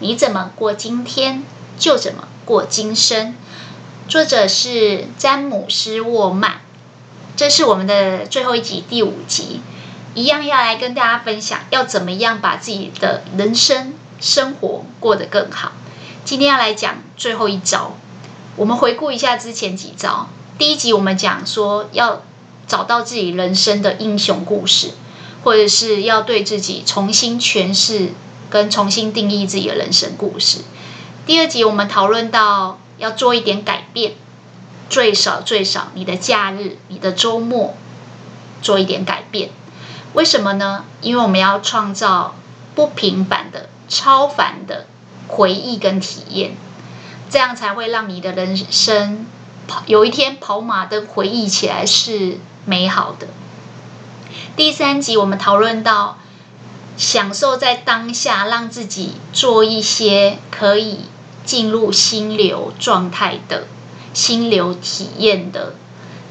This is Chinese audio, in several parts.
你怎么过今天，就怎么过今生。作者是詹姆斯·沃曼。这是我们的最后一集，第五集，一样要来跟大家分享，要怎么样把自己的人生生活过得更好。今天要来讲最后一招。我们回顾一下之前几招。第一集我们讲说要。找到自己人生的英雄故事，或者是要对自己重新诠释跟重新定义自己的人生故事。第二集我们讨论到要做一点改变，最少最少你的假日、你的周末做一点改变。为什么呢？因为我们要创造不平凡的、超凡的回忆跟体验，这样才会让你的人生跑有一天跑马灯回忆起来是。美好的。第三集我们讨论到，享受在当下，让自己做一些可以进入心流状态的心流体验的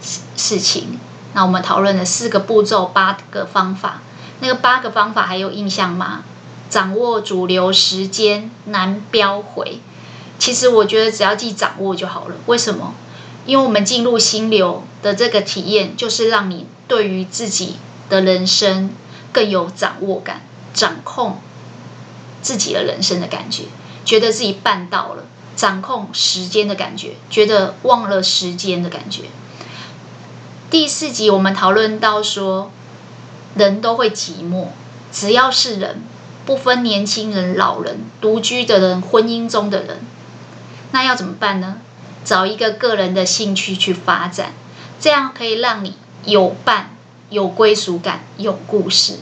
事事情。那我们讨论了四个步骤，八个方法。那个八个方法还有印象吗？掌握主流时间，难标回。其实我觉得只要记掌握就好了。为什么？因为我们进入心流的这个体验，就是让你对于自己的人生更有掌握感，掌控自己的人生的感觉，觉得自己办到了，掌控时间的感觉，觉得忘了时间的感觉。第四集我们讨论到说，人都会寂寞，只要是人，不分年轻人、老人、独居的人、婚姻中的人，那要怎么办呢？找一个个人的兴趣去发展，这样可以让你有伴、有归属感、有故事，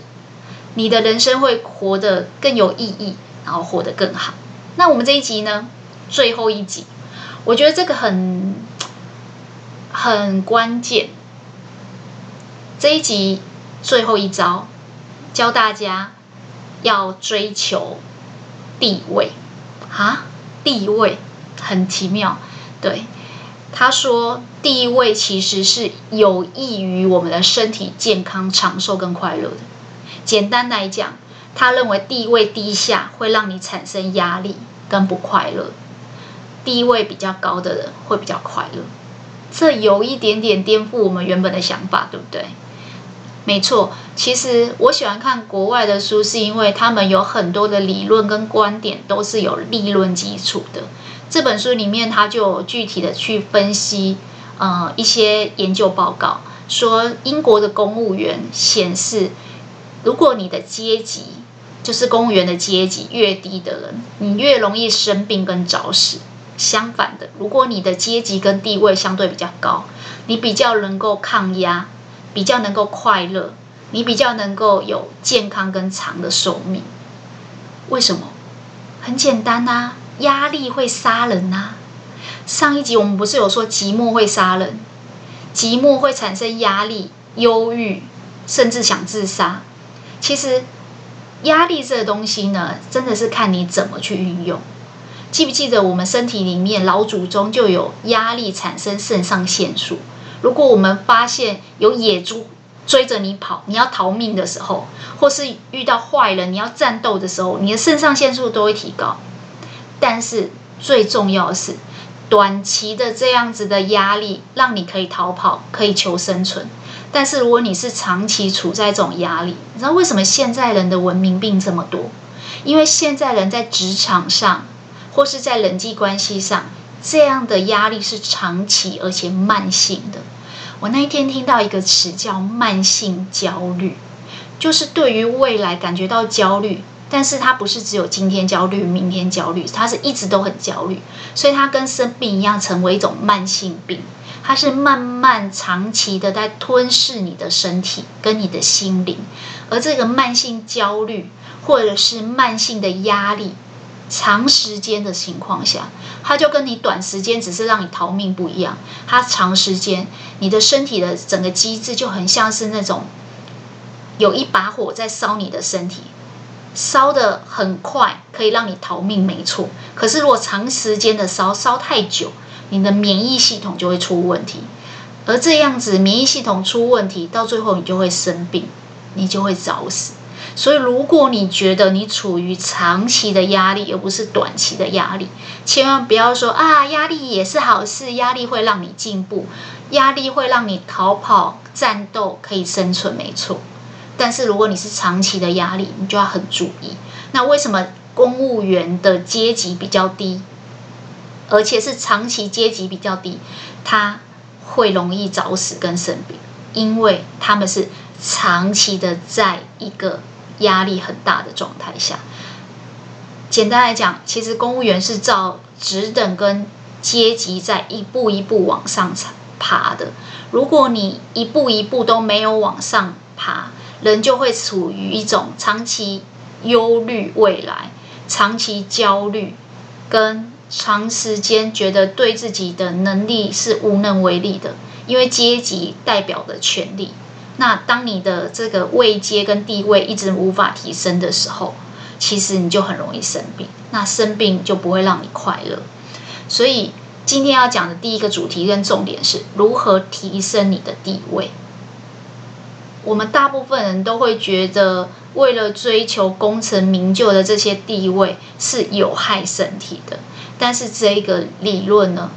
你的人生会活得更有意义，然后活得更好。那我们这一集呢？最后一集，我觉得这个很很关键。这一集最后一招，教大家要追求地位啊，地位很奇妙。对，他说，地位其实是有益于我们的身体健康、长寿跟快乐的。简单来讲，他认为地位低下会让你产生压力跟不快乐，地位比较高的人会比较快乐。这有一点点颠覆我们原本的想法，对不对？没错，其实我喜欢看国外的书，是因为他们有很多的理论跟观点都是有理论基础的。这本书里面，他就具体的去分析，呃，一些研究报告，说英国的公务员显示，如果你的阶级就是公务员的阶级越低的人，你越容易生病跟早死。相反的，如果你的阶级跟地位相对比较高，你比较能够抗压，比较能够快乐，你比较能够有健康跟长的寿命。为什么？很简单啊。压力会杀人呐、啊！上一集我们不是有说寂寞会杀人，寂寞会产生压力、忧郁，甚至想自杀。其实压力这个东西呢，真的是看你怎么去运用。记不记得我们身体里面老祖宗就有压力产生肾上腺素？如果我们发现有野猪追着你跑，你要逃命的时候，或是遇到坏人你要战斗的时候，你的肾上腺素都会提高。但是最重要的是，短期的这样子的压力让你可以逃跑，可以求生存。但是如果你是长期处在这种压力，你知道为什么现在人的文明病这么多？因为现在人在职场上或是在人际关系上，这样的压力是长期而且慢性的。我那一天听到一个词叫慢性焦虑，就是对于未来感觉到焦虑。但是它不是只有今天焦虑，明天焦虑，它是一直都很焦虑，所以它跟生病一样，成为一种慢性病。它是慢慢长期的在吞噬你的身体跟你的心灵，而这个慢性焦虑或者是慢性的压力，长时间的情况下，它就跟你短时间只是让你逃命不一样。它长时间，你的身体的整个机制就很像是那种有一把火在烧你的身体，烧的很快，可以让你逃命，没错。可是如果长时间的烧，烧太久，你的免疫系统就会出问题。而这样子，免疫系统出问题，到最后你就会生病，你就会早死。所以，如果你觉得你处于长期的压力，而不是短期的压力，千万不要说啊，压力也是好事，压力会让你进步，压力会让你逃跑、战斗，可以生存，没错。但是，如果你是长期的压力，你就要很注意。那为什么公务员的阶级比较低，而且是长期阶级比较低，他会容易早死跟生病？因为他们是长期的在一个。压力很大的状态下，简单来讲，其实公务员是照职等跟阶级在一步一步往上爬的。如果你一步一步都没有往上爬，人就会处于一种长期忧虑未来、长期焦虑，跟长时间觉得对自己的能力是无能为力的，因为阶级代表的权力。那当你的这个位阶跟地位一直无法提升的时候，其实你就很容易生病。那生病就不会让你快乐。所以今天要讲的第一个主题跟重点是如何提升你的地位。我们大部分人都会觉得，为了追求功成名就的这些地位是有害身体的。但是这个理论呢，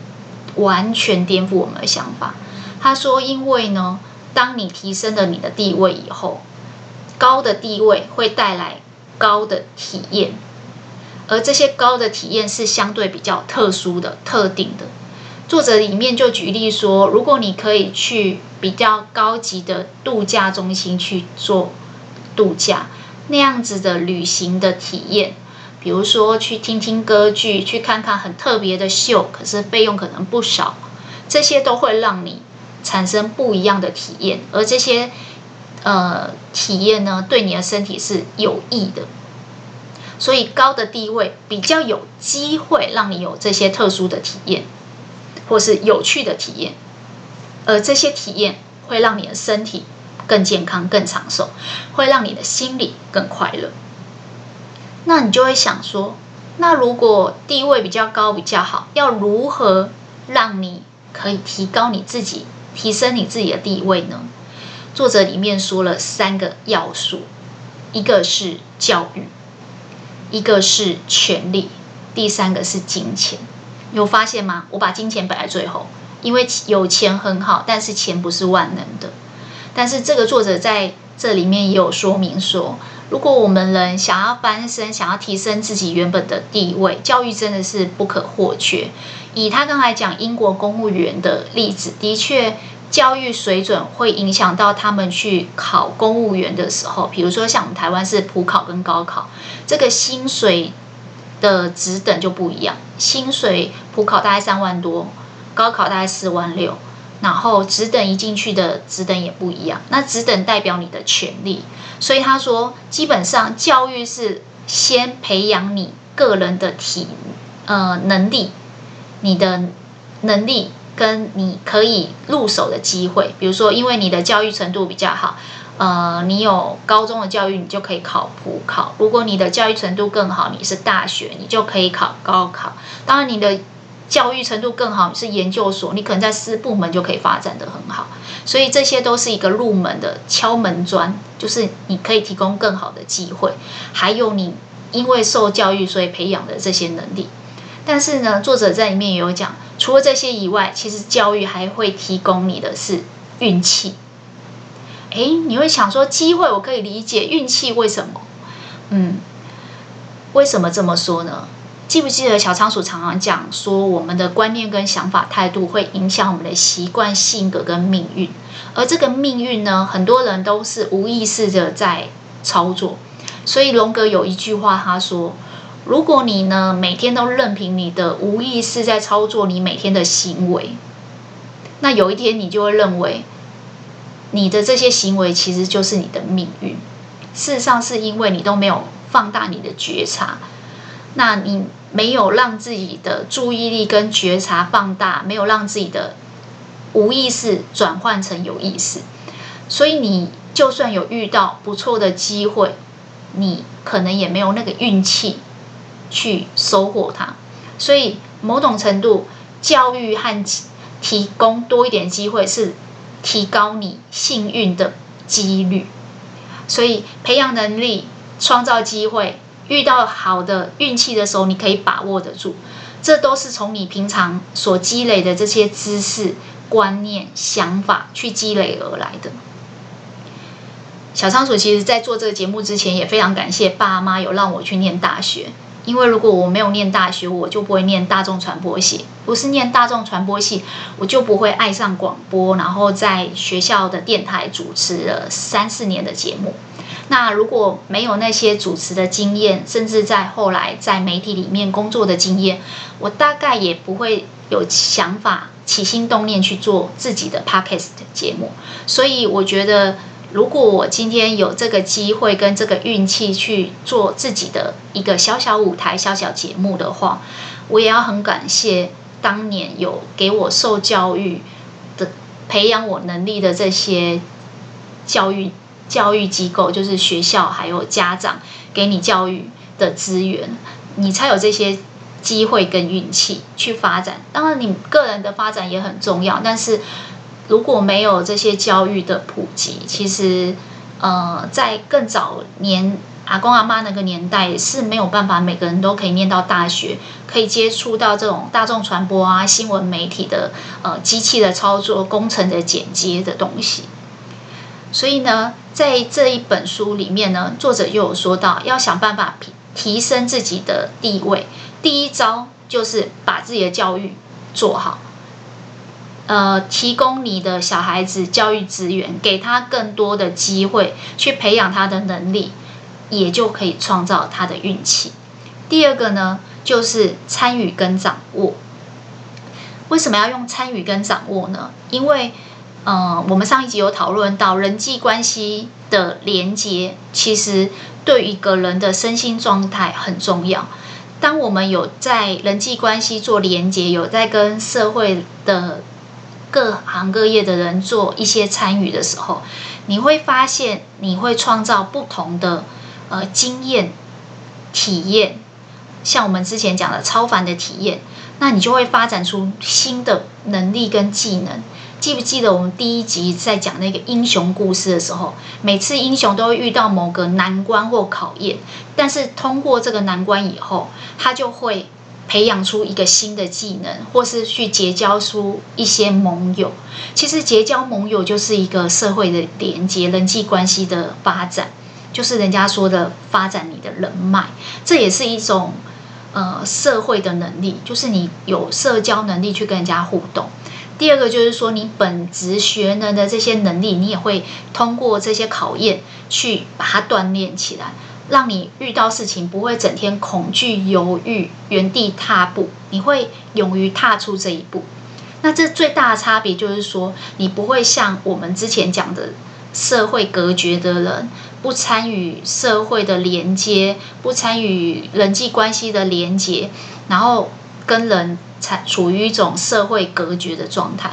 完全颠覆我们的想法。他说，因为呢。当你提升了你的地位以后，高的地位会带来高的体验，而这些高的体验是相对比较特殊的、特定的。作者里面就举例说，如果你可以去比较高级的度假中心去做度假，那样子的旅行的体验，比如说去听听歌剧，去看看很特别的秀，可是费用可能不少，这些都会让你。产生不一样的体验，而这些呃体验呢，对你的身体是有益的。所以高的地位比较有机会让你有这些特殊的体验，或是有趣的体验，而这些体验会让你的身体更健康、更长寿，会让你的心里更快乐。那你就会想说，那如果地位比较高比较好，要如何让你可以提高你自己？提升你自己的地位呢？作者里面说了三个要素，一个是教育，一个是权力，第三个是金钱。有发现吗？我把金钱摆在最后，因为有钱很好，但是钱不是万能的。但是这个作者在这里面也有说明说，如果我们人想要翻身，想要提升自己原本的地位，教育真的是不可或缺。以他刚才讲英国公务员的例子，的确，教育水准会影响到他们去考公务员的时候。比如说，像我们台湾是普考跟高考，这个薪水的职等就不一样。薪水普考大概三万多，高考大概四万六，然后职等一进去的职等也不一样。那职等代表你的权利，所以他说，基本上教育是先培养你个人的体呃能力。你的能力跟你可以入手的机会，比如说，因为你的教育程度比较好，呃，你有高中的教育，你就可以考普考；如果你的教育程度更好，你是大学，你就可以考高考。当然，你的教育程度更好，你是研究所，你可能在私部门就可以发展得很好。所以这些都是一个入门的敲门砖，就是你可以提供更好的机会。还有你因为受教育，所以培养的这些能力。但是呢，作者在里面也有讲，除了这些以外，其实教育还会提供你的是运气。诶，你会想说机会我可以理解，运气为什么？嗯，为什么这么说呢？记不记得小仓鼠常常讲说，我们的观念跟想法态度会影响我们的习惯、性格跟命运，而这个命运呢，很多人都是无意识的在操作。所以龙哥有一句话，他说。如果你呢，每天都任凭你的无意识在操作你每天的行为，那有一天你就会认为你的这些行为其实就是你的命运。事实上是因为你都没有放大你的觉察，那你没有让自己的注意力跟觉察放大，没有让自己的无意识转换成有意识，所以你就算有遇到不错的机会，你可能也没有那个运气去收获它。所以某种程度，教育和提供多一点机会是提高你幸运的几率。所以培养能力，创造机会。遇到好的运气的时候，你可以把握得住，这都是从你平常所积累的这些知识、观念、想法去积累而来的。小仓鼠其实，在做这个节目之前，也非常感谢爸妈有让我去念大学，因为如果我没有念大学，我就不会念大众传播系；不是念大众传播系，我就不会爱上广播，然后在学校的电台主持了三四年的节目。那如果没有那些主持的经验，甚至在后来在媒体里面工作的经验，我大概也不会有想法起心动念去做自己的 podcast 节目。所以我觉得，如果我今天有这个机会跟这个运气去做自己的一个小小舞台、小小节目的话，我也要很感谢当年有给我受教育的、培养我能力的这些教育。教育机构就是学校，还有家长给你教育的资源，你才有这些机会跟运气去发展。当然，你个人的发展也很重要，但是如果没有这些教育的普及，其实呃，在更早年阿公阿妈那个年代是没有办法每个人都可以念到大学，可以接触到这种大众传播啊、新闻媒体的呃机器的操作、工程的剪接的东西。所以呢，在这一本书里面呢，作者又有说到，要想办法提提升自己的地位。第一招就是把自己的教育做好，呃，提供你的小孩子教育资源，给他更多的机会去培养他的能力，也就可以创造他的运气。第二个呢，就是参与跟掌握。为什么要用参与跟掌握呢？因为嗯，我们上一集有讨论到人际关系的连接，其实对一个人的身心状态很重要。当我们有在人际关系做连接，有在跟社会的各行各业的人做一些参与的时候，你会发现你会创造不同的呃经验体验，像我们之前讲的超凡的体验，那你就会发展出新的能力跟技能。记不记得我们第一集在讲那个英雄故事的时候，每次英雄都会遇到某个难关或考验，但是通过这个难关以后，他就会培养出一个新的技能，或是去结交出一些盟友。其实结交盟友就是一个社会的连接、人际关系的发展，就是人家说的发展你的人脉，这也是一种呃社会的能力，就是你有社交能力去跟人家互动。第二个就是说，你本职学能的这些能力，你也会通过这些考验去把它锻炼起来，让你遇到事情不会整天恐惧、犹豫、原地踏步，你会勇于踏出这一步。那这最大的差别就是说，你不会像我们之前讲的社会隔绝的人，不参与社会的连接，不参与人际关系的连接，然后跟人。才处于一种社会隔绝的状态，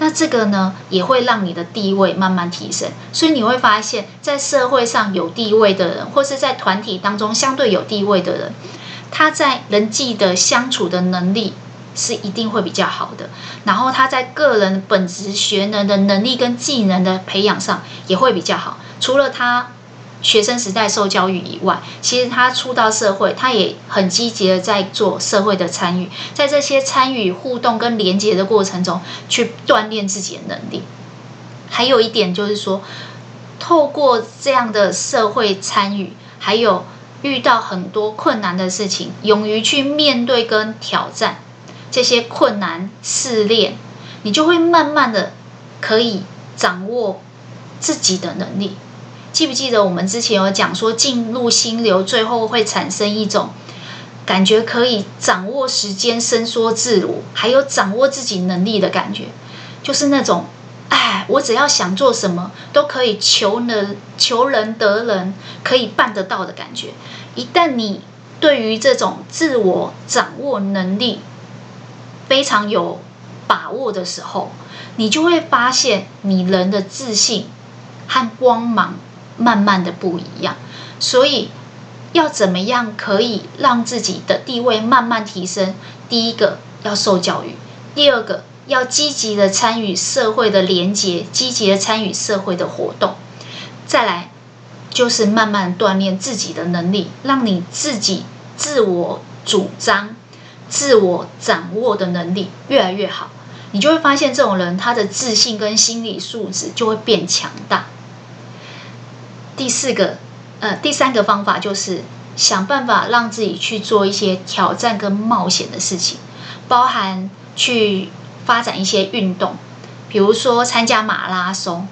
那这个呢，也会让你的地位慢慢提升。所以你会发现，在社会上有地位的人，或是在团体当中相对有地位的人，他在人际的相处的能力是一定会比较好的。然后他在个人本职学能的能力跟技能的培养上也会比较好。除了他。学生时代受教育以外，其实他出到社会，他也很积极的在做社会的参与，在这些参与互动跟连接的过程中，去锻炼自己的能力。还有一点就是说，透过这样的社会参与，还有遇到很多困难的事情，勇于去面对跟挑战这些困难试炼，你就会慢慢的可以掌握自己的能力。记不记得我们之前有讲说，进入心流最后会产生一种感觉，可以掌握时间、伸缩自如，还有掌握自己能力的感觉，就是那种，哎，我只要想做什么，都可以求能、求人得人，可以办得到的感觉。一旦你对于这种自我掌握能力非常有把握的时候，你就会发现你人的自信和光芒慢慢的不一样。所以要怎么样可以让自己的地位慢慢提升？第一个要受教育，第二个要积极的参与社会的连接，积极的参与社会的活动，再来就是慢慢锻炼自己的能力，让你自己自我主张、自我掌握的能力越来越好，你就会发现这种人他的自信跟心理素质就会变强大。第四个。呃，第三个方法就是想办法让自己去做一些挑战跟冒险的事情，包含去发展一些运动，比如说参加马拉松。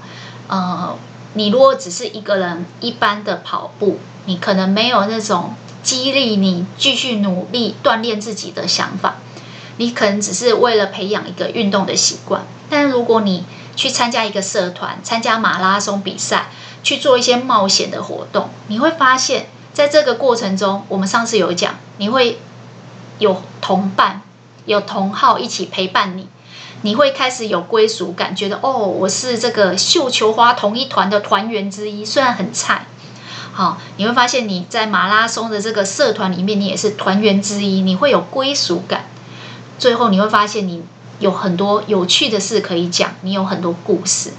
呃，你如果只是一个人一般的跑步，你可能没有那种激励你继续努力锻炼自己的想法，你可能只是为了培养一个运动的习惯。但是如果你去参加一个社团，参加马拉松比赛，去做一些冒险的活动，你会发现在这个过程中，我们上次有讲，你会有同伴、有同好一起陪伴你，你会开始有归属感，觉得哦，我是这个绣球花同一团的团员之一，虽然很菜，好，你会发现你在马拉松的这个社团里面，你也是团员之一，你会有归属感，最后你会发现你有很多有趣的事可以讲，你有很多故事。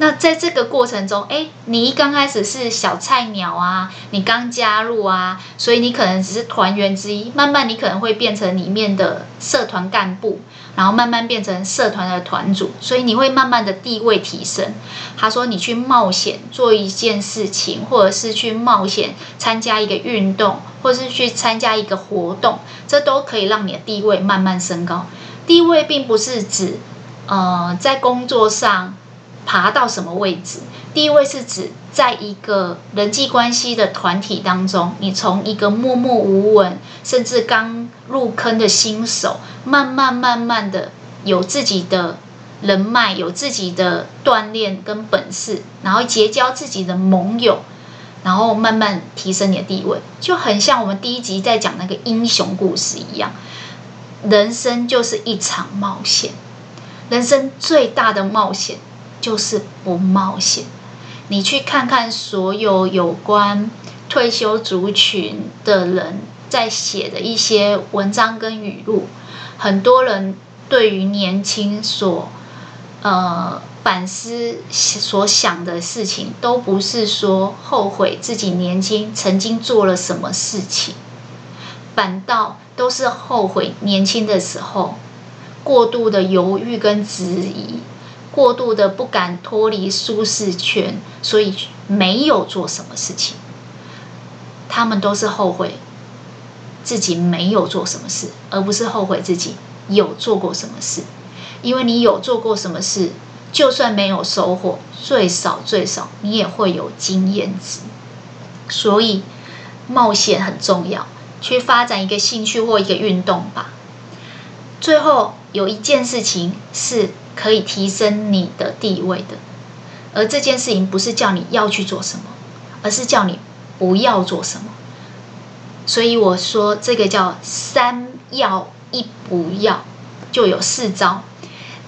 那在这个过程中，诶，你一刚开始是小菜鸟啊，你刚加入啊，所以你可能只是团员之一。慢慢你可能会变成里面的社团干部，然后慢慢变成社团的团主，所以你会慢慢的地位提升。他说你去冒险做一件事情，或者是去冒险参加一个运动，或是去参加一个活动，这都可以让你的地位慢慢升高。地位并不是指，呃，在工作上。爬到什么位置？地位是指在一个人际关系的团体当中，你从一个默默无闻，甚至刚入坑的新手，慢慢慢慢的有自己的人脉，有自己的锻炼跟本事，然后结交自己的盟友，然后慢慢提升你的地位，就很像我们第一集在讲那个英雄故事一样。人生就是一场冒险，人生最大的冒险。就是不冒险。你去看看所有有关退休族群的人在写的一些文章跟语录，很多人对于年轻所呃反思所想的事情，都不是说后悔自己年轻曾经做了什么事情，反倒都是后悔年轻的时候过度的犹豫跟质疑。过度的不敢脱离舒适圈，所以没有做什么事情。他们都是后悔自己没有做什么事，而不是后悔自己有做过什么事。因为你有做过什么事，就算没有收获，最少最少你也会有经验值。所以冒险很重要，去发展一个兴趣或一个运动吧。最后有一件事情是。可以提升你的地位的，而这件事情不是叫你要去做什么，而是叫你不要做什么。所以我说这个叫三要一不要，就有四招。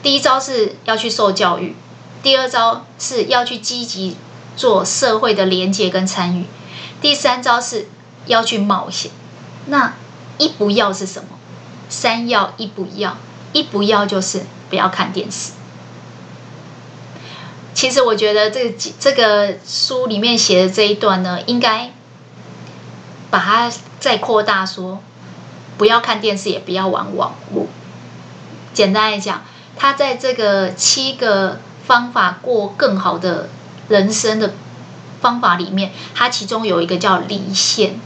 第一招是要去受教育，第二招是要去积极做社会的连接跟参与，第三招是要去冒险。那一不要是什么？三要一不要，一不要就是。不要看电视。其实我觉得这这个书里面写的这一段呢，应该把它再扩大说，不要看电视，也不要玩网络。简单来讲，他在这个七个方法过更好的人生的方法里面，它其中有一个叫离线。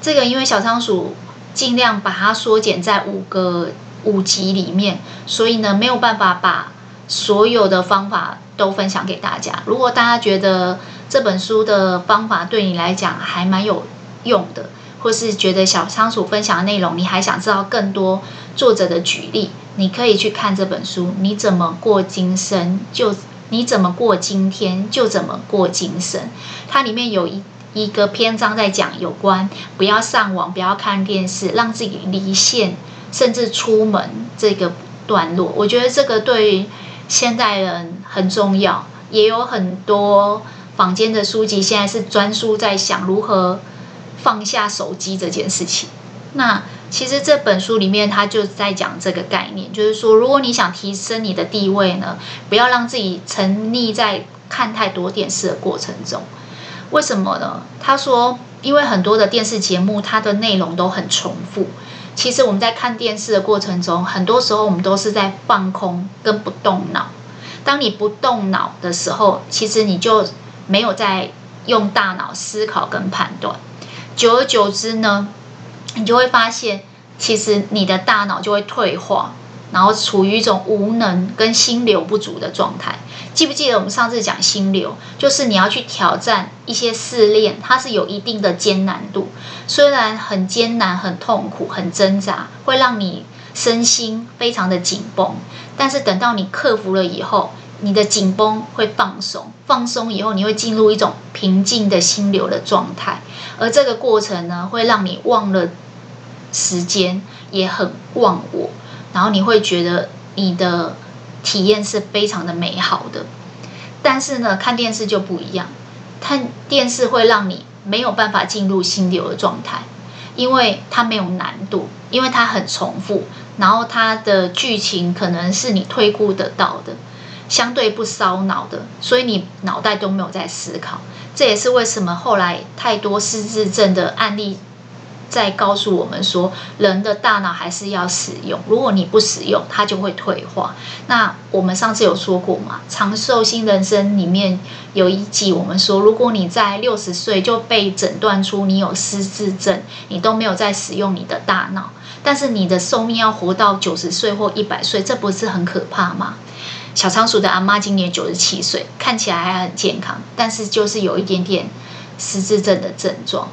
这个因为小仓鼠尽量把它缩减在五个。五集里面，所以呢，没有办法把所有的方法都分享给大家。如果大家觉得这本书的方法对你来讲还蛮有用的，或是觉得小仓鼠分享的内容你还想知道更多作者的举例，你可以去看这本书。你怎么过今生，就你怎么过今天，就怎么过今生。它里面有一一个篇章在讲有关不要上网、不要看电视、让自己离线，甚至出门这个段落。我觉得这个对现代人很重要，也有很多坊间的书籍现在是专书在想如何放下手机这件事情。那其实这本书里面，他就在讲这个概念，就是说，如果你想提升你的地位呢，不要让自己沉溺在看太多电视的过程中。为什么呢？他说，因为很多的电视节目，它的内容都很重复。其实我们在看电视的过程中，很多时候我们都是在放空跟不动脑。当你不动脑的时候，其实你就没有在用大脑思考跟判断。久而久之呢，你就会发现，其实你的大脑就会退化，然后处于一种无能跟心流不足的状态。记不记得我们上次讲心流，就是你要去挑战一些试炼，它是有一定的艰难度，虽然很艰难、很痛苦、很挣扎，会让你身心非常的紧绷，但是等到你克服了以后，你的紧绷会放松，放松以后你会进入一种平静的心流的状态，而这个过程呢，会让你忘了。时间也很忘我，然后你会觉得你的体验是非常的美好的。但是呢，看电视就不一样，看电视会让你没有办法进入心流的状态，因为它没有难度，因为它很重复，然后它的剧情可能是你推估得到的，相对不烧脑的，所以你脑袋都没有在思考。这也是为什么后来太多失智症的案例。在告诉我们说，人的大脑还是要使用。如果你不使用，它就会退化。那我们上次有说过嘛，《长寿新人生》里面有一集，我们说，如果你在六十岁就被诊断出你有失智症，你都没有在使用你的大脑，但是你的寿命要活到九十岁或一百岁，这不是很可怕吗？小仓鼠的阿妈今年九十七岁，看起来还很健康，但是就是有一点点失智症的症状。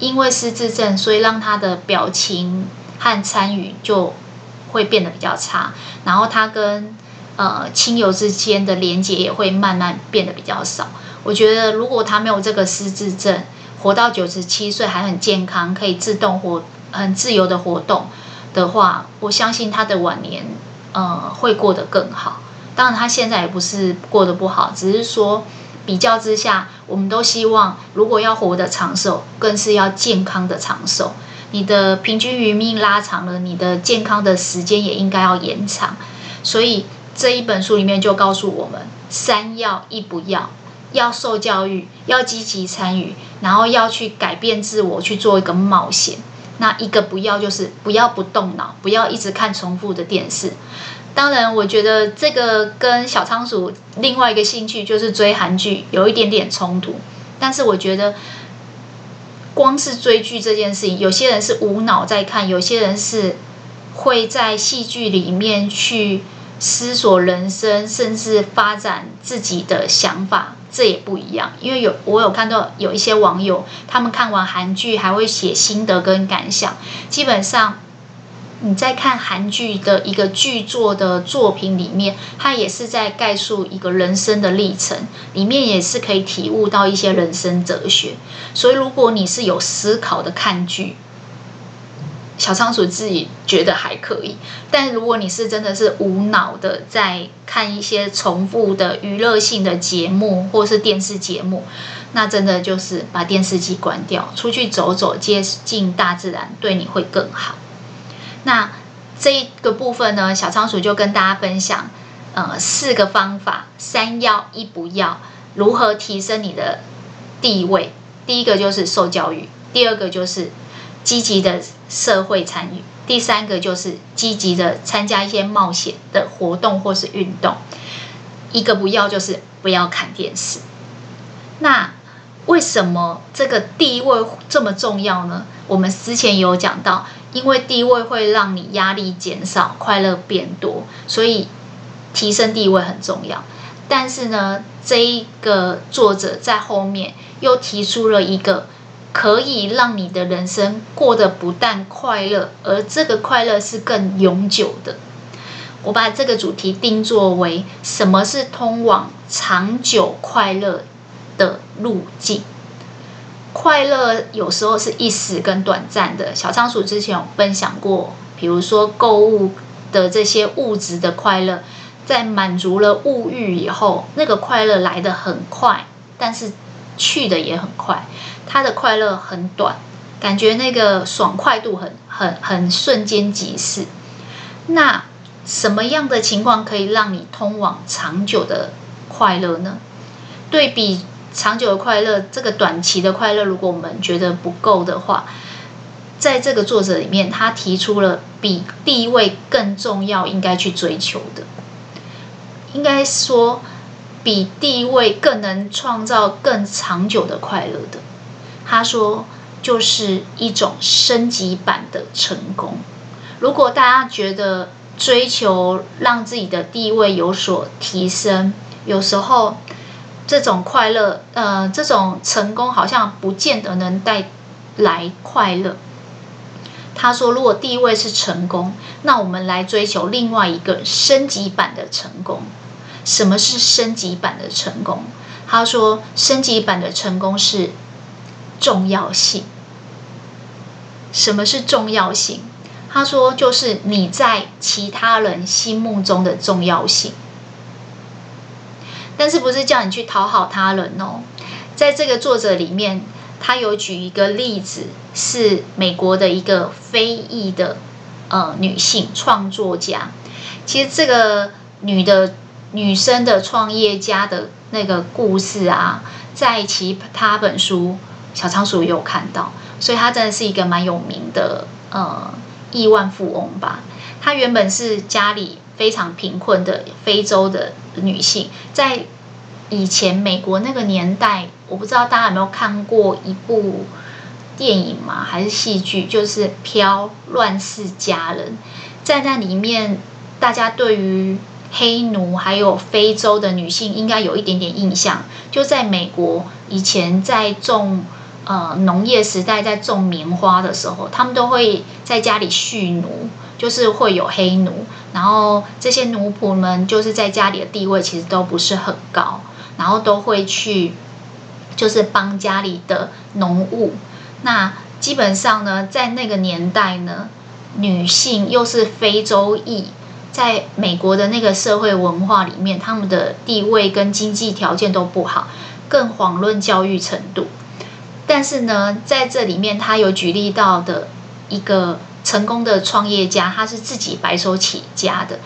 因为失智症，所以让他的表情和参与就会变得比较差，然后他跟呃亲友之间的连接也会慢慢变得比较少。我觉得如果他没有这个失智症，活到九十七岁还很健康，可以自动活很自由的活动的话，我相信他的晚年呃会过得更好。当然他现在也不是过得不好，只是说。比较之下，我们都希望，如果要活得长寿，更是要健康的长寿。你的平均余命拉长了，你的健康的时间也应该要延长。所以这一本书里面就告诉我们：三要一不要，要受教育，要积极参与，然后要去改变自我，去做一个冒险。那一个不要就是不要不动脑，不要一直看重复的电视。当然，我觉得这个跟小仓鼠另外一个兴趣就是追韩剧有一点点冲突。但是我觉得，光是追剧这件事情，有些人是无脑在看，有些人是会在戏剧里面去思索人生，甚至发展自己的想法，这也不一样。因为有我有看到有一些网友，他们看完韩剧还会写心得跟感想，基本上。你在看韩剧的一个剧作的作品里面，它也是在概述一个人生的历程，里面也是可以体悟到一些人生哲学。所以，如果你是有思考的看剧，小仓鼠自己觉得还可以；但如果你是真的是无脑的在看一些重复的娱乐性的节目或是电视节目，那真的就是把电视机关掉，出去走走，接近大自然，对你会更好。那这一个部分呢，小仓鼠就跟大家分享，呃，四个方法，三要一不要，如何提升你的地位。第一个就是受教育，第二个就是积极的社会参与，第三个就是积极的参加一些冒险的活动或是运动。一个不要就是不要看电视。那为什么这个地位这么重要呢？我们之前有讲到。因为地位会让你压力减少，快乐变多，所以提升地位很重要。但是呢，这一个作者在后面又提出了一个可以让你的人生过得不但快乐，而这个快乐是更永久的。我把这个主题定作为什么是通往长久快乐的路径。快乐有时候是一时跟短暂的。小仓鼠之前有分享过，比如说购物的这些物质的快乐，在满足了物欲以后，那个快乐来得很快，但是去的也很快，它的快乐很短，感觉那个爽快度很很很瞬间即逝。那什么样的情况可以让你通往长久的快乐呢？对比长久的快乐，这个短期的快乐，如果我们觉得不够的话，在这个作者里面，他提出了比地位更重要、应该去追求的，应该说比地位更能创造更长久的快乐的。他说，就是一种升级版的成功。如果大家觉得，追求让自己的地位有所提升，有时候这种快乐，呃，这种成功好像不见得能带来快乐。他说，如果地位是成功，那我们来追求另外一个升级版的成功。什么是升级版的成功？他说，升级版的成功是重要性。什么是重要性？他说：“就是你在其他人心目中的重要性，但是不是叫你去讨好他人哦。在这个作者里面，他有举一个例子，是美国的一个非裔的呃女性创作家。其实这个女的女生的创业家的那个故事啊，在其他本书小仓鼠也有看到，所以她真的是一个蛮有名的呃。”亿万富翁吧，她原本是家里非常贫困的非洲的女性，在以前美国那个年代，我不知道大家有没有看过一部电影嘛，还是戏剧，就是《飘乱世佳人》。在那里面，大家对于黑奴还有非洲的女性应该有一点点印象。就在美国以前在种。呃，农业时代在种棉花的时候，他们都会在家里蓄奴，就是会有黑奴。然后这些奴仆们就是在家里的地位其实都不是很高，然后都会去就是帮家里的农务。那基本上呢，在那个年代呢，女性又是非洲裔，在美国的那个社会文化里面，他们的地位跟经济条件都不好，更遑论教育程度。但是呢，在这里面，他有举例到的一个成功的创业家，他是自己白手起家的，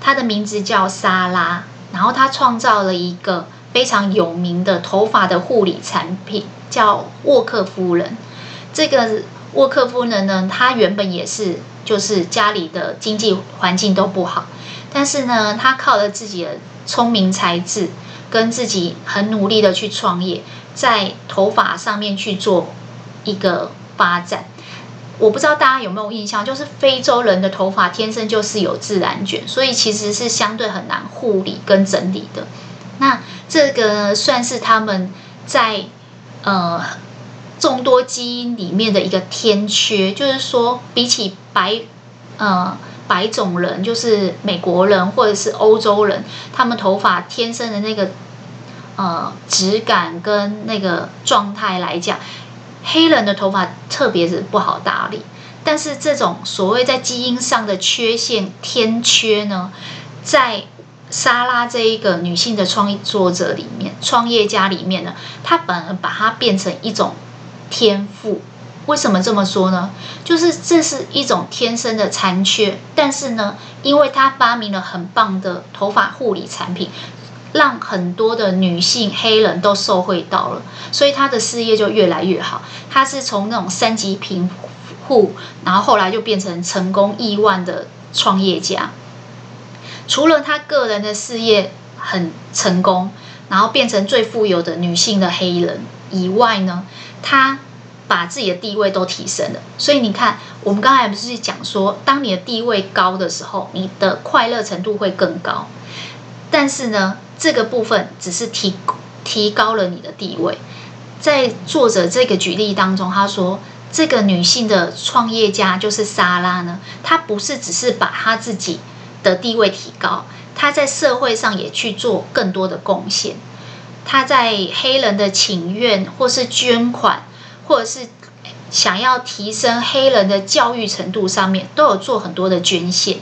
他的名字叫莎拉，然后他创造了一个非常有名的头发的护理产品，叫沃克夫人。这个沃克夫人呢，她原本也是就是家里的经济环境都不好，但是呢，她靠了自己的聪明才智，跟自己很努力的去创业。在头发上面去做一个发展，我不知道大家有没有印象，就是非洲人的头发天生就是有自然卷，所以其实是相对很难护理跟整理的。那这个算是他们在呃众多基因里面的一个天缺，就是说比起白呃白种人，就是美国人或者是欧洲人，他们头发天生的那个。呃，质感跟那个状态来讲，黑人的头发特别是不好打理。但是这种所谓在基因上的缺陷天缺呢，在莎拉这一个女性的创作者里面、创业家里面呢，她反而把它变成一种天赋。为什么这么说呢？就是这是一种天生的残缺，但是呢，因为她发明了很棒的头发护理产品。让很多的女性黑人都受惠到了，所以她的事业就越来越好。她是从那种三级贫户，然后后来就变成成功亿万的创业家。除了她个人的事业很成功，然后变成最富有的女性的黑人以外呢，她把自己的地位都提升了。所以你看，我们刚才不是讲说，当你的地位高的时候，你的快乐程度会更高。但是呢，这个部分只是提提高了你的地位。在作者这个举例当中，他说这个女性的创业家就是莎拉呢，她不是只是把她自己的地位提高，她在社会上也去做更多的贡献。她在黑人的请愿，或是捐款，或者是想要提升黑人的教育程度上面，都有做很多的捐献。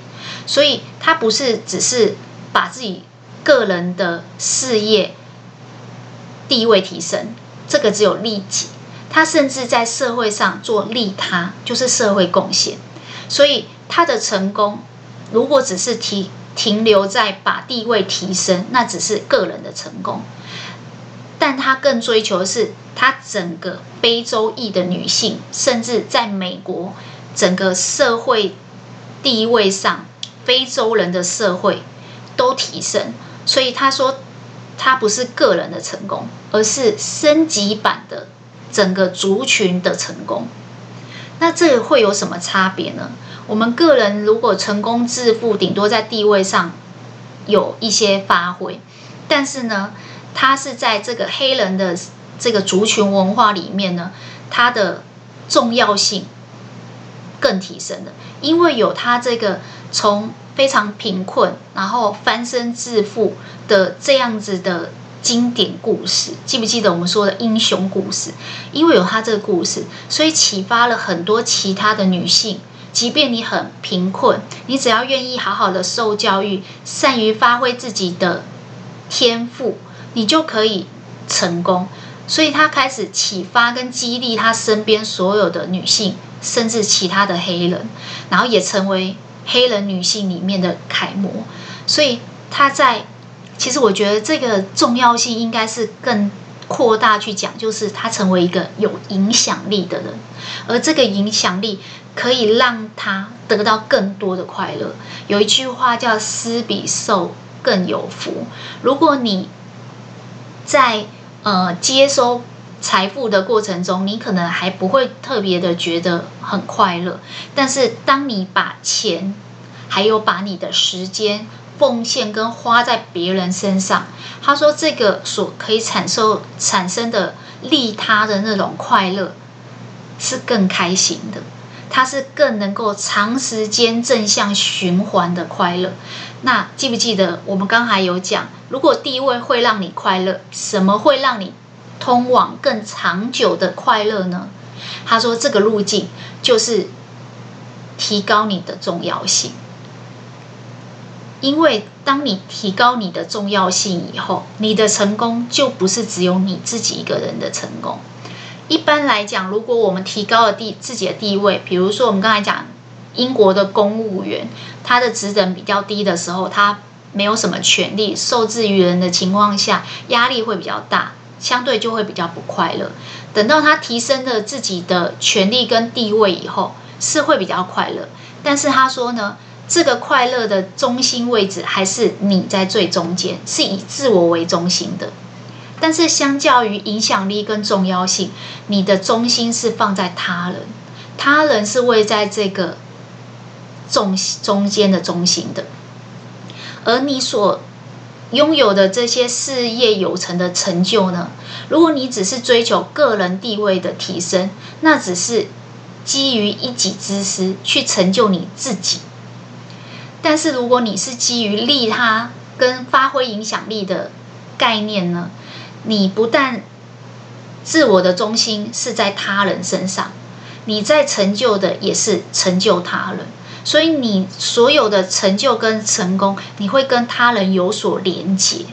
所以，她不是只是把自己个人的事业地位提升，这个只有利己。他甚至在社会上做利他，就是社会贡献。所以，他的成功，如果只是提停留在把地位提升，那只是个人的成功。但他更追求的是，他整个非洲裔的女性，甚至在美国整个社会地位上，非洲人的社会都提升。所以他说，他不是个人的成功，而是升级版的整个族群的成功。那这个会有什么差别呢？我们个人如果成功致富，顶多在地位上有一些发挥，但是呢，他是在这个黑人的这个族群文化里面呢，他的重要性更提升了，因为有他这个从非常贫困然后翻身致富的这样子的经典故事，记不记得我们说的英雄故事？因为有他这个故事，所以启发了很多其他的女性。即便你很贫困，你只要愿意好好的受教育，善于发挥自己的天赋，你就可以成功。所以他开始启发跟激励他身边所有的女性，甚至其他的黑人，然后也成为黑人女性里面的楷模。所以她在，其实我觉得这个重要性应该是更扩大去讲，就是她成为一个有影响力的人，而这个影响力。可以让她得到更多的快乐。有一句话叫“施比受更有福”。如果你在呃接收财富的过程中，你可能还不会特别的觉得很快乐。但是当你把钱还有把你的时间奉献跟花在别人身上，他说这个所可以产生产生的利他的那种快乐是更开心的。它是更能够长时间正向循环的快乐。那记不记得我们刚才有讲，如果地位会让你快乐，什么会让你通往更长久的快乐呢？他说这个路径就是提高你的重要性，因为当你提高你的重要性以后，你的成功就不是只有你自己一个人的成功。一般来讲，如果我们提高了地自己的地位，比如说我们刚才讲英国的公务员，他的职等比较低的时候，他没有什么权利，受制于人的情况下，压力会比较大，相对就会比较不快乐。等到他提升了自己的权利跟地位以后，是会比较快乐。但是他说呢，这个快乐的中心位置还是你在最中间，是以自我为中心的。但是，相较于影响力跟重要性，你的中心是放在他人，他人是位在这个中中间的中心的。而你所拥有的这些事业有成的成就呢？如果你只是追求个人地位的提升，那只是基于一己之私去成就你自己。但是，如果你是基于利他跟发挥影响力的概念呢？你不但自我的中心是在他人身上，你在成就的也是成就他人，所以你所有的成就跟成功，你会跟他人有所连结，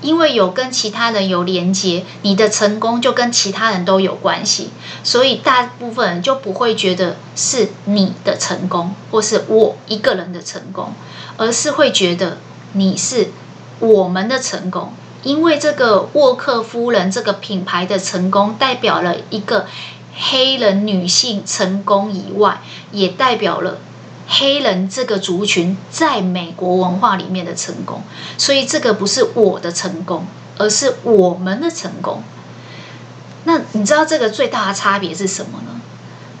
因为有跟其他人有连结，你的成功就跟其他人都有关系，所以大部分人就不会觉得是你的成功或是我一个人的成功，而是会觉得你是我们的成功。因为这个沃克夫人这个品牌的成功，代表了一个黑人女性成功以外，也代表了黑人这个族群在美国文化里面的成功。所以这个不是我的成功，而是我们的成功。那你知道这个最大的差别是什么呢？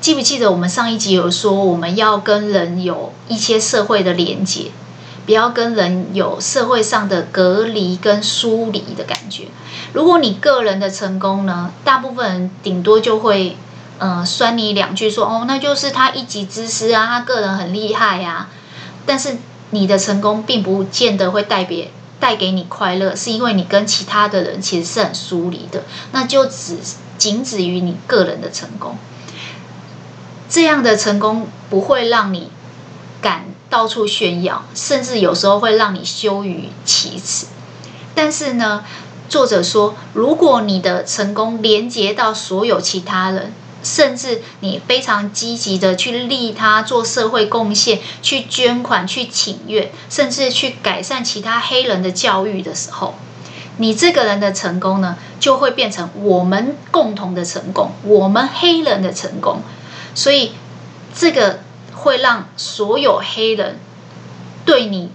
记不记得我们上一集有说，我们要跟人有一些社会的连接。不要跟人有社会上的隔离跟疏离的感觉。如果你个人的成功呢，大部分人顶多就会，呃，酸你两句说，哦，那就是他一己之私啊，他个人很厉害呀。但是你的成功并不见得会代别带给你快乐，是因为你跟其他的人其实是很疏离的，那就只仅止于你个人的成功。这样的成功不会让你敢到处炫耀，甚至有时候会让你羞于启齿。但是呢，作者说，如果你的成功连接到所有其他人，甚至你非常积极的去利他、做社会贡献、去捐款、去请愿，甚至去改善其他黑人的教育的时候，你这个人的成功呢，就会变成我们共同的成功，我们黑人的成功。所以，这个会让所有黑人对你。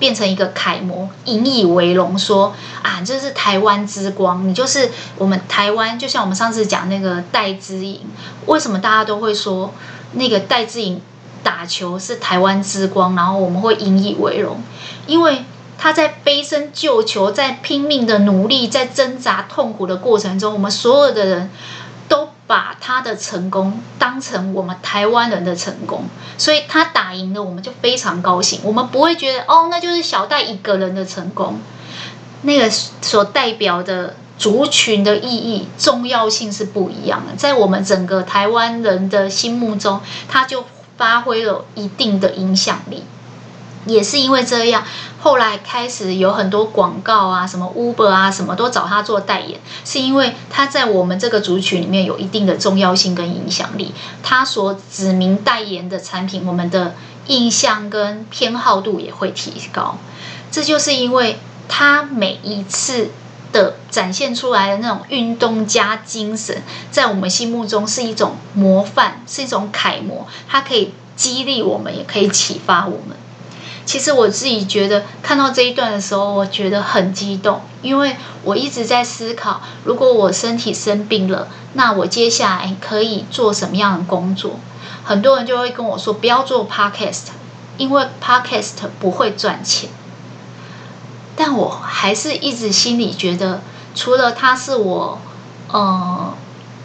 变成一个楷模，引以为荣，说啊，这是台湾之光，你就是我们台湾。就像我们上次讲那个戴资颖，为什么大家都会说那个戴资颖打球是台湾之光？然后我们会引以为荣，因为他在飞身救球，在拼命的努力，在挣扎痛苦的过程中，我们所有的人。把他的成功当成我们台湾人的成功，所以他打赢了，我们就非常高兴。我们不会觉得哦，那就是小戴一个人的成功。那个所代表的族群的意义、重要性是不一样的。在我们整个台湾人的心目中，他就发挥了一定的影响力。也是因为这样，后来开始有很多广告啊，什么 Uber 啊，什么都找他做代言，是因为他在我们这个族群里面有一定的重要性跟影响力。他所指名代言的产品，我们的印象跟偏好度也会提高。这就是因为他每一次的展现出来的那种运动家精神，在我们心目中是一种模范，是一种楷模。它可以激励我们，也可以启发我们。其实我自己觉得看到这一段的时候，我觉得很激动，因为我一直在思考，如果我身体生病了，那我接下来可以做什么样的工作？很多人就会跟我说，不要做 podcast，因为 podcast 不会赚钱。但我还是一直心里觉得，除了它是我，呃，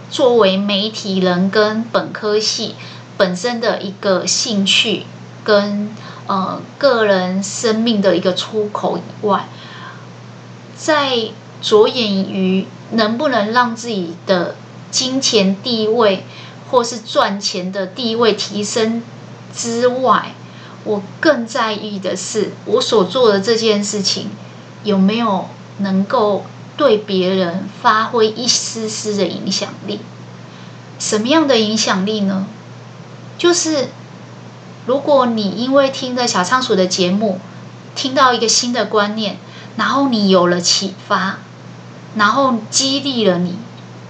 作为媒体人跟本科系本身的一个兴趣跟。呃，个人生命的一个出口以外，在着眼于能不能让自己的金钱地位或是赚钱的地位提升之外，我更在意的是我所做的这件事情有没有能够对别人发挥一丝丝的影响力。什么样的影响力呢？就是。如果你因为听了小仓鼠的节目，听到一个新的观念，然后你有了启发，然后激励了你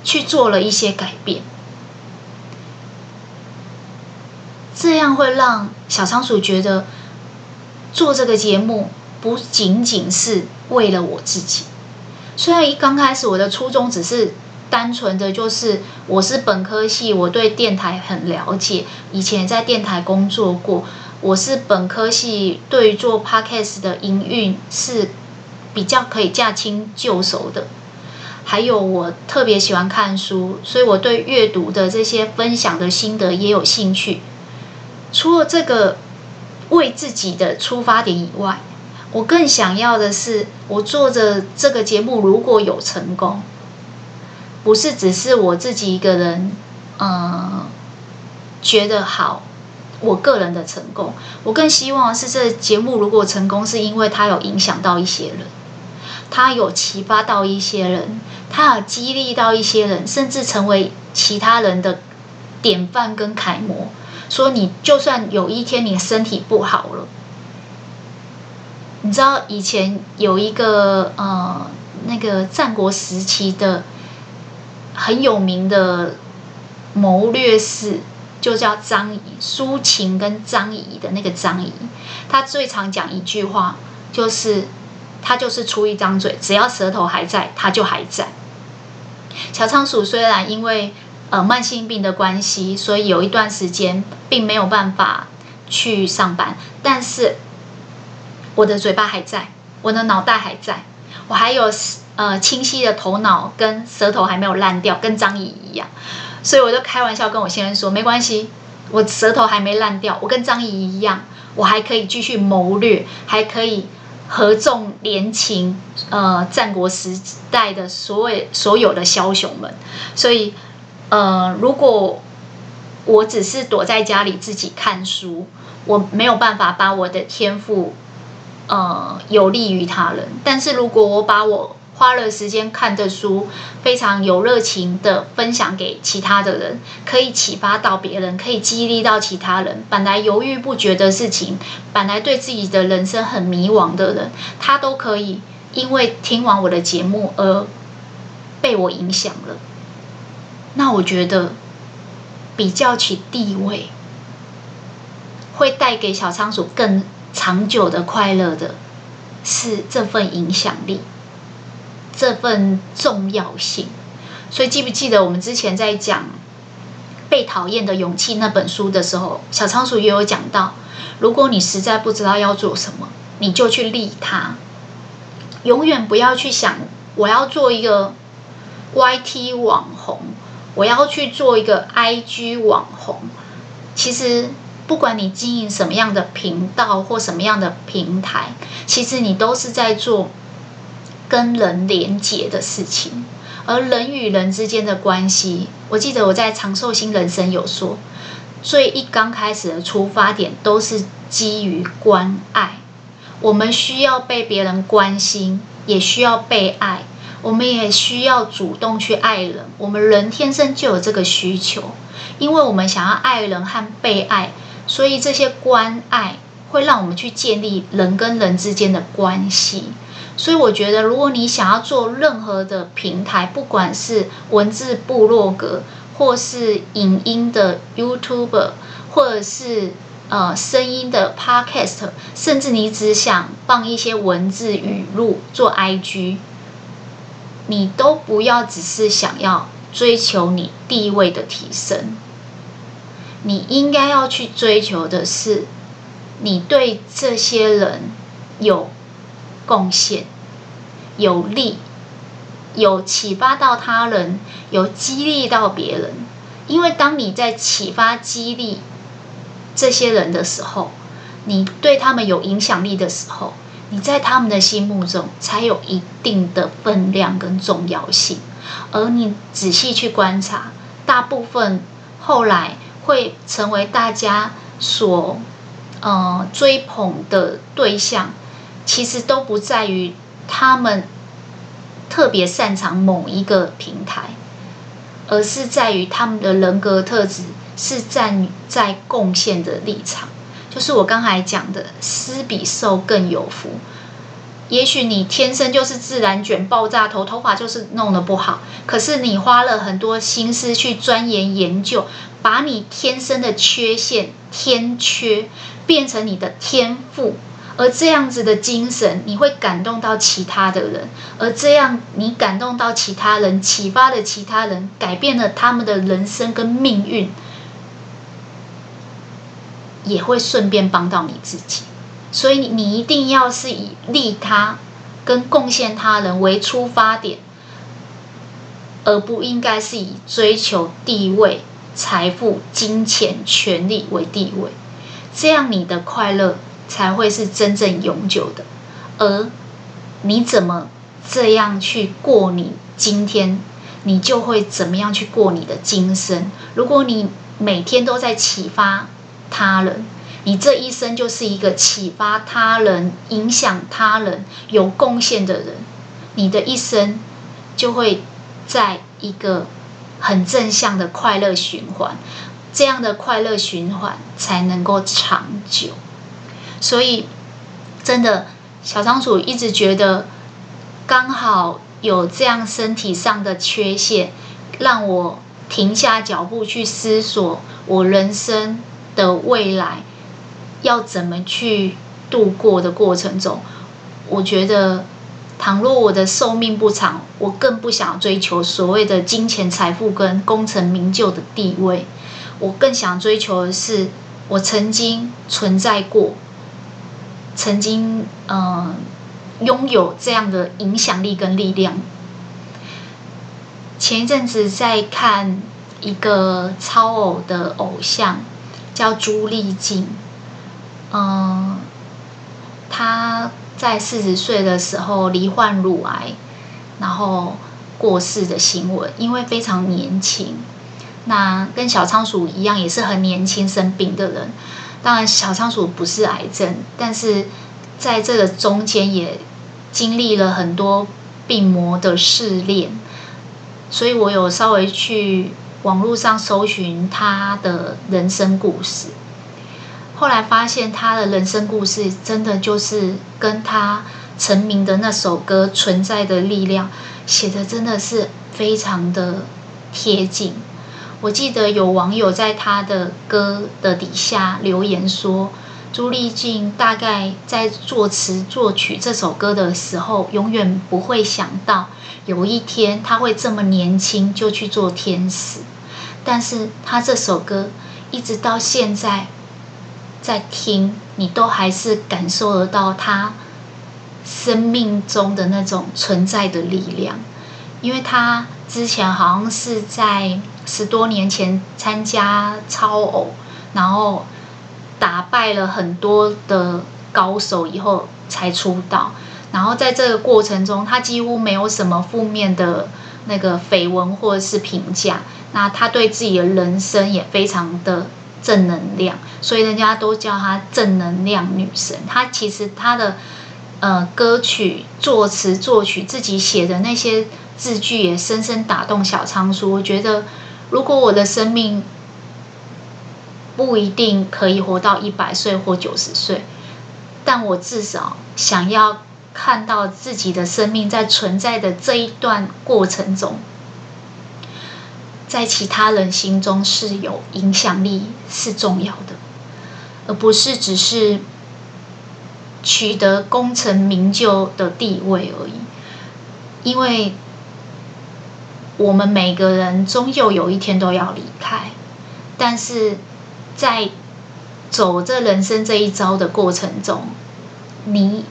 去做了一些改变，这样会让小仓鼠觉得做这个节目不仅仅是为了我自己。虽然一刚开始我的初衷只是。单纯的就是我是本科系，我对电台很了解，以前在电台工作过。我是本科系，对于做 podcast 的营运是比较可以驾轻就熟的。还有我特别喜欢看书，所以我对阅读的这些分享的心得也有兴趣。除了这个为自己的出发点以外，我更想要的是，我做着这个节目如果有成功。不是只是我自己一个人，嗯，觉得好，我个人的成功，我更希望是这节目如果成功，是因为它有影响到一些人，它有启发到一些人，它有激励到一些人，甚至成为其他人的典范跟楷模。说你就算有一天你身体不好了，你知道以前有一个呃那个战国时期的。很有名的谋略士就叫张仪，苏秦跟张仪的那个张仪，他最常讲一句话，就是他就是出一张嘴，只要舌头还在，他就还在。小仓鼠虽然因为呃慢性病的关系，所以有一段时间并没有办法去上班，但是我的嘴巴还在，我的脑袋还在，我还有。呃，清晰的头脑跟舌头还没有烂掉，跟张仪一样，所以我就开玩笑跟我先生说，没关系，我舌头还没烂掉，我跟张仪一样，我还可以继续谋略，还可以合纵连秦，呃，战国时代的所谓所有的枭雄们。所以，呃，如果我只是躲在家里自己看书，我没有办法把我的天赋，呃，有利于他人。但是如果我把我花了时间看的书，非常有热情的分享给其他的人，可以启发到别人，可以激励到其他人。本来犹豫不决的事情，本来对自己的人生很迷惘的人，他都可以因为听完我的节目而被我影响了。那我觉得，比较起地位，会带给小仓鼠更长久的快乐的，是这份影响力。这份重要性，所以记不记得我们之前在讲《被讨厌的勇气》那本书的时候，小仓鼠也有讲到，如果你实在不知道要做什么，你就去利他，永远不要去想我要做一个 YT 网红，我要去做一个 IG 网红。其实不管你经营什么样的频道或什么样的平台，其实你都是在做。跟人连结的事情，而人与人之间的关系，我记得我在长寿星人生有说，所以一刚开始的出发点都是基于关爱，我们需要被别人关心，也需要被爱，我们也需要主动去爱人，我们人天生就有这个需求，因为我们想要爱人和被爱，所以这些关爱会让我们去建立人跟人之间的关系。所以我觉得，如果你想要做任何的平台，不管是文字部落格，或是影音的 YouTuber，或者是呃声音的 Podcast，甚至你只想放一些文字语录做 IG，你都不要只是想要追求你地位的提升，你应该要去追求的是，你对这些人有。贡献有利，有启发到他人，有激励到别人。因为当你在启发、激励这些人的时候，你对他们有影响力的时候，你在他们的心目中才有一定的分量跟重要性。而你仔细去观察，大部分后来会成为大家所呃追捧的对象。其实都不在于他们特别擅长某一个平台，而是在于他们的人格特质是站在贡献的立场。就是我刚才讲的，施比受更有福。也许你天生就是自然卷爆炸头，头发就是弄得不好，可是你花了很多心思去钻研研究，把你天生的缺陷、天缺变成你的天赋。而这样子的精神，你会感动到其他的人，而这样你感动到其他人，启发了其他人，改变了他们的人生跟命运，也会顺便帮到你自己。所以你一定要是以利他跟贡献他人为出发点，而不应该是以追求地位、财富、金钱、权力为地位。这样你的快乐。才会是真正永久的，而你怎么这样去过你今天，你就会怎么样去过你的今生。如果你每天都在启发他人，你这一生就是一个启发他人、影响他人、有贡献的人，你的一生就会在一个很正向的快乐循环，这样的快乐循环才能够长久。所以，真的，小仓鼠一直觉得，刚好有这样身体上的缺陷，让我停下脚步去思索我人生的未来要怎么去度过的过程中，我觉得，倘若我的寿命不长，我更不想追求所谓的金钱、财富跟功成名就的地位，我更想追求的是我曾经存在过。曾经，嗯、拥有这样的影响力跟力量。前一阵子在看一个超偶的偶像，叫朱丽静。嗯、呃，他在四十岁的时候罹患乳癌，然后过世的新闻，因为非常年轻。那跟小仓鼠一样，也是很年轻生病的人。当然，小仓鼠不是癌症，但是在这个中间也经历了很多病魔的试炼。所以我有稍微去网络上搜寻他的人生故事，后来发现他的人生故事真的就是跟他成名的那首歌《存在的力量》写的真的是非常的贴近。我记得有网友在他的歌的底下留言说，朱丽静大概在作词作曲这首歌的时候，永远不会想到有一天他会这么年轻就去做天使。但是他这首歌一直到现在在听，你都还是感受得到他生命中的那种存在的力量，因为他之前好像是在。十多年前参加超偶，然后打败了很多的高手以后才出道。然后在这个过程中，他几乎没有什么负面的那个绯闻或者是评价。那他对自己的人生也非常的正能量，所以人家都叫他正能量女神。他其实他的呃歌曲作词作曲自己写的那些字句也深深打动小仓鼠。我觉得。如果我的生命不一定可以活到一百岁或九十岁，但我至少想要看到自己的生命在存在的这一段过程中，在其他人心中是有影响力、是重要的，而不是只是取得功成名就的地位而已，因为。我们每个人终究有一天都要离开，但是在走这人生这一遭的过程中，你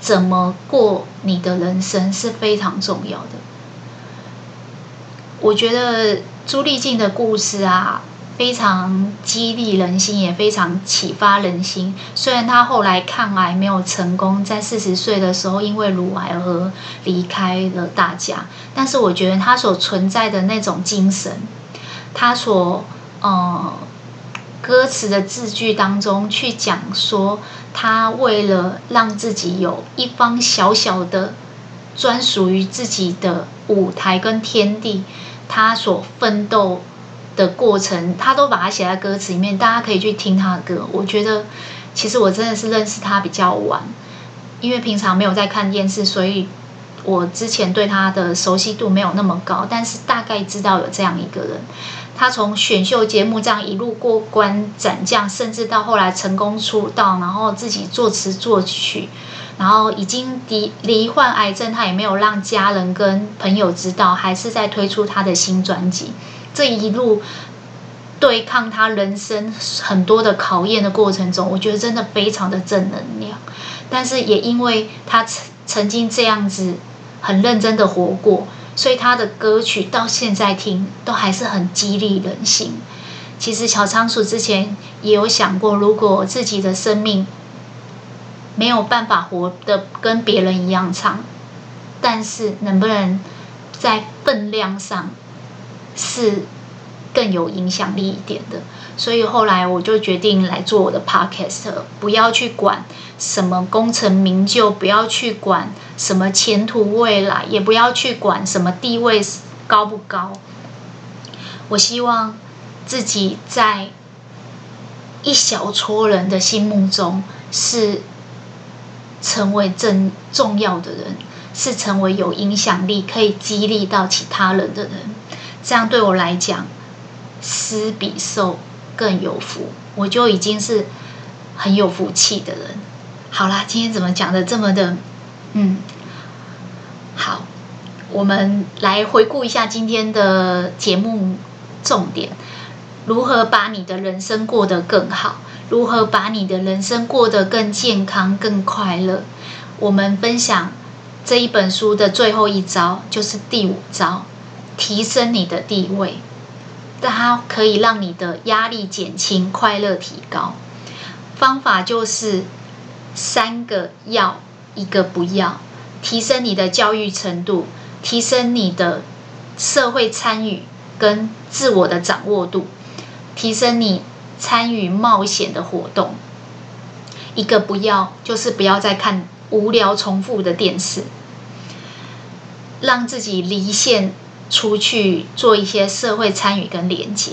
怎么过你的人生是非常重要的。我觉得朱丽静的故事啊。非常激励人心，也非常启发人心。虽然他后来抗癌没有成功，在四十岁的时候因为乳癌而离开了大家，但是我觉得他所存在的那种精神，他所呃歌词的字句当中去讲说，他为了让自己有一方小小的专属于自己的舞台跟天地，他所奋斗。的过程，他都把它写在歌词里面，大家可以去听他的歌。我觉得，其实我真的是认识他比较晚，因为平常没有在看电视，所以我之前对他的熟悉度没有那么高。但是大概知道有这样一个人，他从选秀节目这样一路过关斩将，甚至到后来成功出道，然后自己作词作曲，然后已经罹罹患癌症，他也没有让家人跟朋友知道，还是在推出他的新专辑。这一路对抗他人生很多的考验的过程中，我觉得真的非常的正能量。但是也因为他曾曾经这样子很认真的活过，所以他的歌曲到现在听都还是很激励人心。其实小仓鼠之前也有想过，如果自己的生命没有办法活得跟别人一样长，但是能不能在分量上，是更有影响力一点的，所以后来我就决定来做我的 podcast，不要去管什么功成名就，不要去管什么前途未来，也不要去管什么地位高不高。我希望自己在一小撮人的心目中是成为正重要的人，是成为有影响力、可以激励到其他人的人。这样对我来讲，施比受更有福，我就已经是很有福气的人。好啦，今天怎么讲的这么的，嗯，好，我们来回顾一下今天的节目重点：如何把你的人生过得更好？如何把你的人生过得更健康、更快乐？我们分享这一本书的最后一招，就是第五招。提升你的地位，但它可以让你的压力减轻、快乐提高。方法就是三个要一个不要，提升你的教育程度，提升你的社会参与跟自我的掌握度，提升你参与冒险的活动。一个不要，就是不要再看无聊重复的电视，让自己离线出去做一些社会参与跟连接。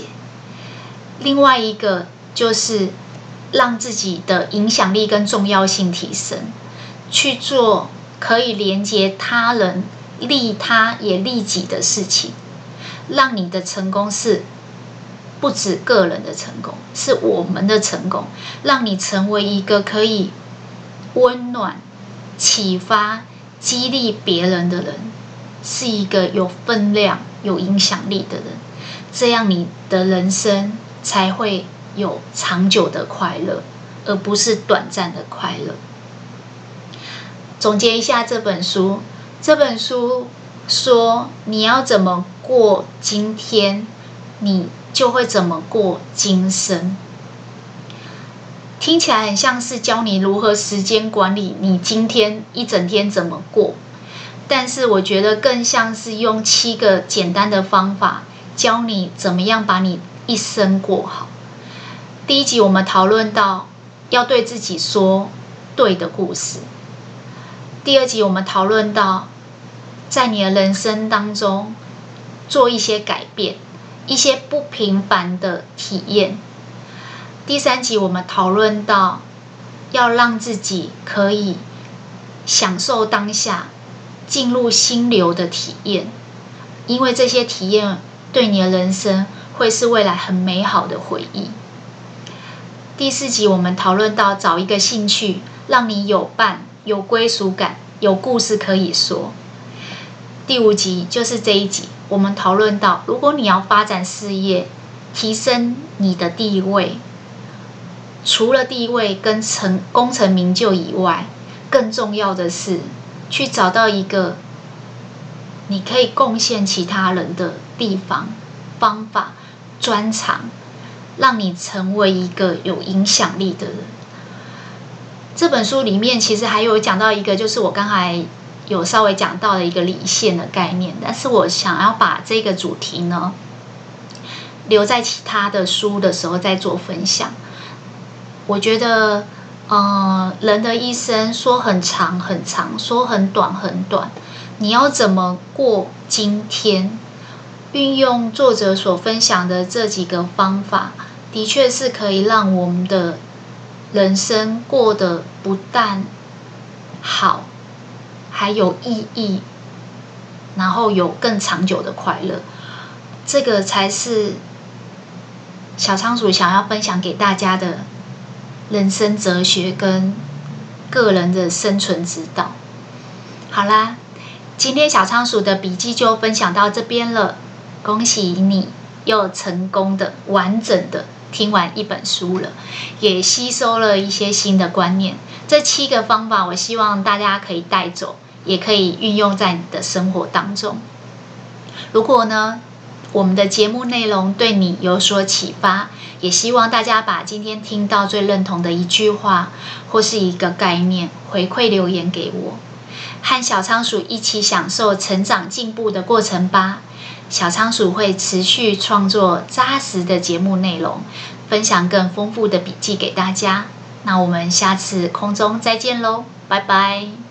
另外一个就是让自己的影响力跟重要性提升，去做可以连接他人、利他也利己的事情，让你的成功是。不止个人的成功，是我们的成功，让你成为一个可以温暖、启发、激励别人的人，是一个有分量、有影响力的人，这样你的人生才会有长久的快乐，而不是短暂的快乐。总结一下这本书，这本书说你要怎么过今天，你。就会怎么过今生，听起来很像是教你如何时间管理，你今天一整天怎么过。但是我觉得更像是用七个简单的方法，教你怎么样把你一生过好。第一集我们讨论到要对自己说对的故事。第二集我们讨论到在你的人生当中做一些改变。一些不平凡的体验。第三集我们讨论到，要让自己可以享受当下，进入心流的体验，因为这些体验对你的人生会是未来很美好的回忆。第四集我们讨论到，找一个兴趣，让你有伴、有归属感、有故事可以说。第五集就是这一集。我们讨论到，如果你要发展事业，提升你的地位，除了地位跟成功成名就以外，更重要的是去找到一个你可以贡献其他人的地方、方法、专长，让你成为一个有影响力的人。这本书里面其实还有讲到一个，就是我刚才。有稍微讲到了一个理线的概念，但是我想要把这个主题呢，留在其他的书的时候再做分享。我觉得，呃，人的一生说很长很长，说很短很短，你要怎么过今天？运用作者所分享的这几个方法，的确是可以让我们的人生过得不但好。还有意义，然后有更长久的快乐，这个才是小仓鼠想要分享给大家的人生哲学跟个人的生存之道。好啦，今天小仓鼠的笔记就分享到这边了。恭喜你又成功的完整的听完一本书了，也吸收了一些新的观念。这七个方法，我希望大家可以带走。也可以运用在你的生活当中。如果呢，我们的节目内容对你有所启发，也希望大家把今天听到最认同的一句话或是一个概念回馈留言给我，和小仓鼠一起享受成长进步的过程吧。小仓鼠会持续创作扎实的节目内容，分享更丰富的笔记给大家。那我们下次空中再见喽，拜拜。